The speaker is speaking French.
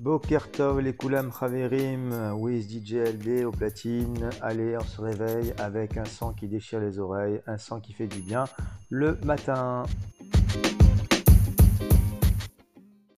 Bokertov, les Koulam Khaverim, euh, Wiz DJ LD au platine. Allez, on se réveille avec un son qui déchire les oreilles, un son qui fait du bien le matin.